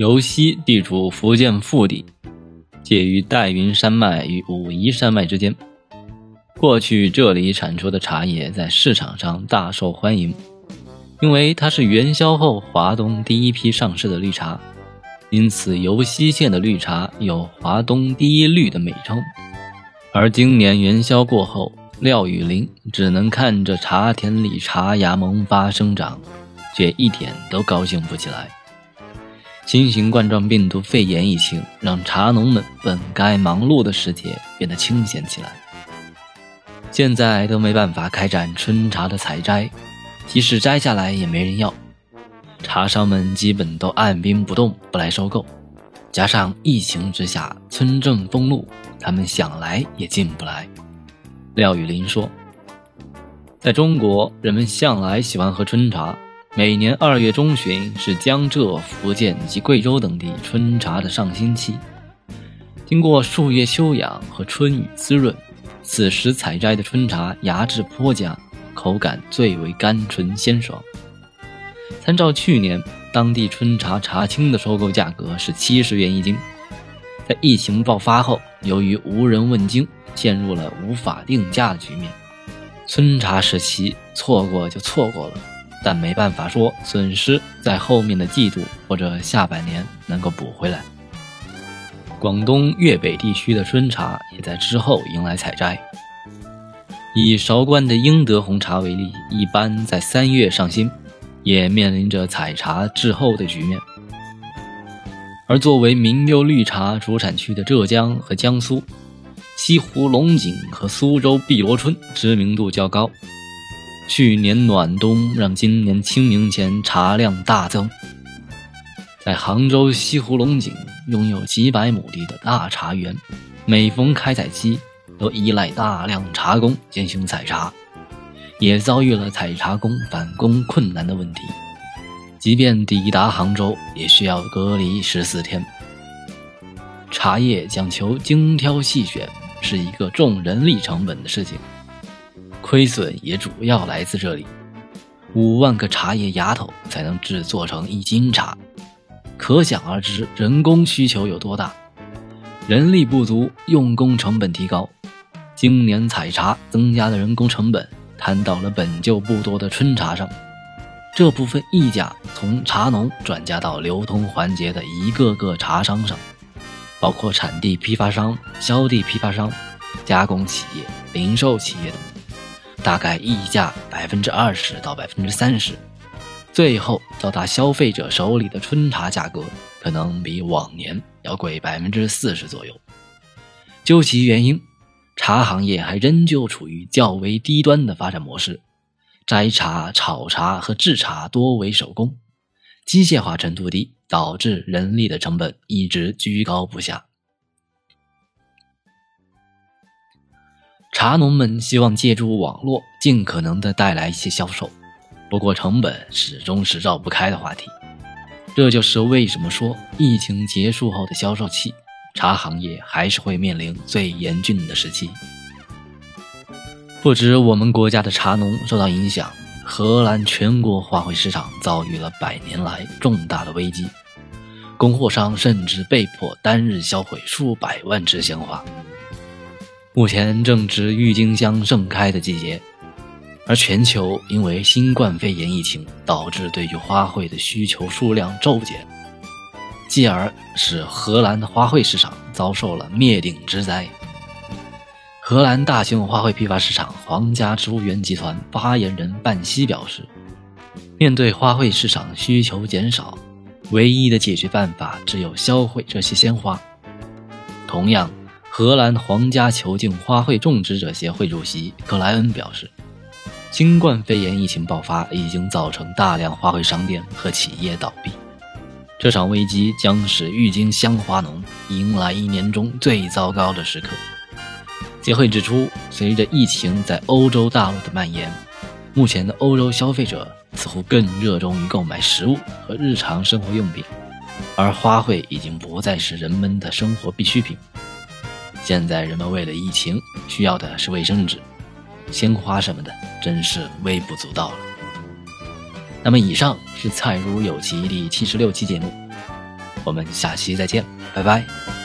尤溪地处福建腹地，介于岱云山脉与武夷山脉之间。过去这里产出的茶叶在市场上大受欢迎，因为它是元宵后华东第一批上市的绿茶，因此尤溪县的绿茶有“华东第一绿”的美称。而今年元宵过后，廖雨林只能看着茶田里茶芽萌发生长，却一点都高兴不起来。新型冠状病毒肺炎疫情让茶农们本该忙碌的时节变得清闲起来。现在都没办法开展春茶的采摘，即使摘下来也没人要，茶商们基本都按兵不动，不来收购。加上疫情之下村镇封路，他们想来也进不来。廖雨林说：“在中国，人们向来喜欢喝春茶。”每年二月中旬是江浙、福建及贵州等地春茶的上新期。经过数月休养和春雨滋润，此时采摘的春茶芽质颇佳，口感最为甘醇鲜爽。参照去年当地春茶茶青的收购价格是七十元一斤。在疫情爆发后，由于无人问津，陷入了无法定价的局面。春茶时期错过就错过了。但没办法说损失在后面的季度或者下半年能够补回来。广东粤北地区的春茶也在之后迎来采摘。以韶关的英德红茶为例，一般在三月上新，也面临着采茶滞后的局面。而作为名优绿茶主产区的浙江和江苏，西湖龙井和苏州碧螺春知名度较高。去年暖冬让今年清明前茶量大增。在杭州西湖龙井拥有几百亩地的大茶园，每逢开采期都依赖大量茶工进行采茶，也遭遇了采茶工返工困难的问题。即便抵达杭州，也需要隔离十四天。茶叶讲求精挑细选，是一个重人力成本的事情。亏损也主要来自这里，五万个茶叶芽头才能制作成一斤茶，可想而知人工需求有多大。人力不足，用工成本提高，今年采茶增加的人工成本摊到了本就不多的春茶上，这部分溢价从茶农转嫁到流通环节的一个个茶商上，包括产地批发商、销地批发商、加工企业、零售企业等。大概溢价百分之二十到百分之三十，最后到达消费者手里的春茶价格可能比往年要贵百分之四十左右。究其原因，茶行业还仍旧处于较为低端的发展模式，摘茶、炒茶和制茶多为手工，机械化程度低，导致人力的成本一直居高不下。茶农们希望借助网络，尽可能的带来一些销售，不过成本始终是绕不开的话题。这就是为什么说疫情结束后的销售期，茶行业还是会面临最严峻的时期。不止我们国家的茶农受到影响，荷兰全国花卉市场遭遇了百年来重大的危机，供货商甚至被迫单日销毁数百万支鲜花。目前正值郁金香盛开的季节，而全球因为新冠肺炎疫情导致对于花卉的需求数量骤减，继而使荷兰的花卉市场遭受了灭顶之灾。荷兰大型花卉批发市场皇家植物园集团发言人半西表示，面对花卉市场需求减少，唯一的解决办法只有销毁这些鲜花。同样。荷兰皇家球茎花卉种植者协会主席克莱恩表示，新冠肺炎疫情爆发已经造成大量花卉商店和企业倒闭，这场危机将使郁金香花农迎来一年中最糟糕的时刻。协会指出，随着疫情在欧洲大陆的蔓延，目前的欧洲消费者似乎更热衷于购买食物和日常生活用品，而花卉已经不再是人们的生活必需品。现在人们为了疫情需要的是卫生纸、鲜花什么的，真是微不足道了。那么，以上是蔡如有奇第七十六期节目，我们下期再见，拜拜。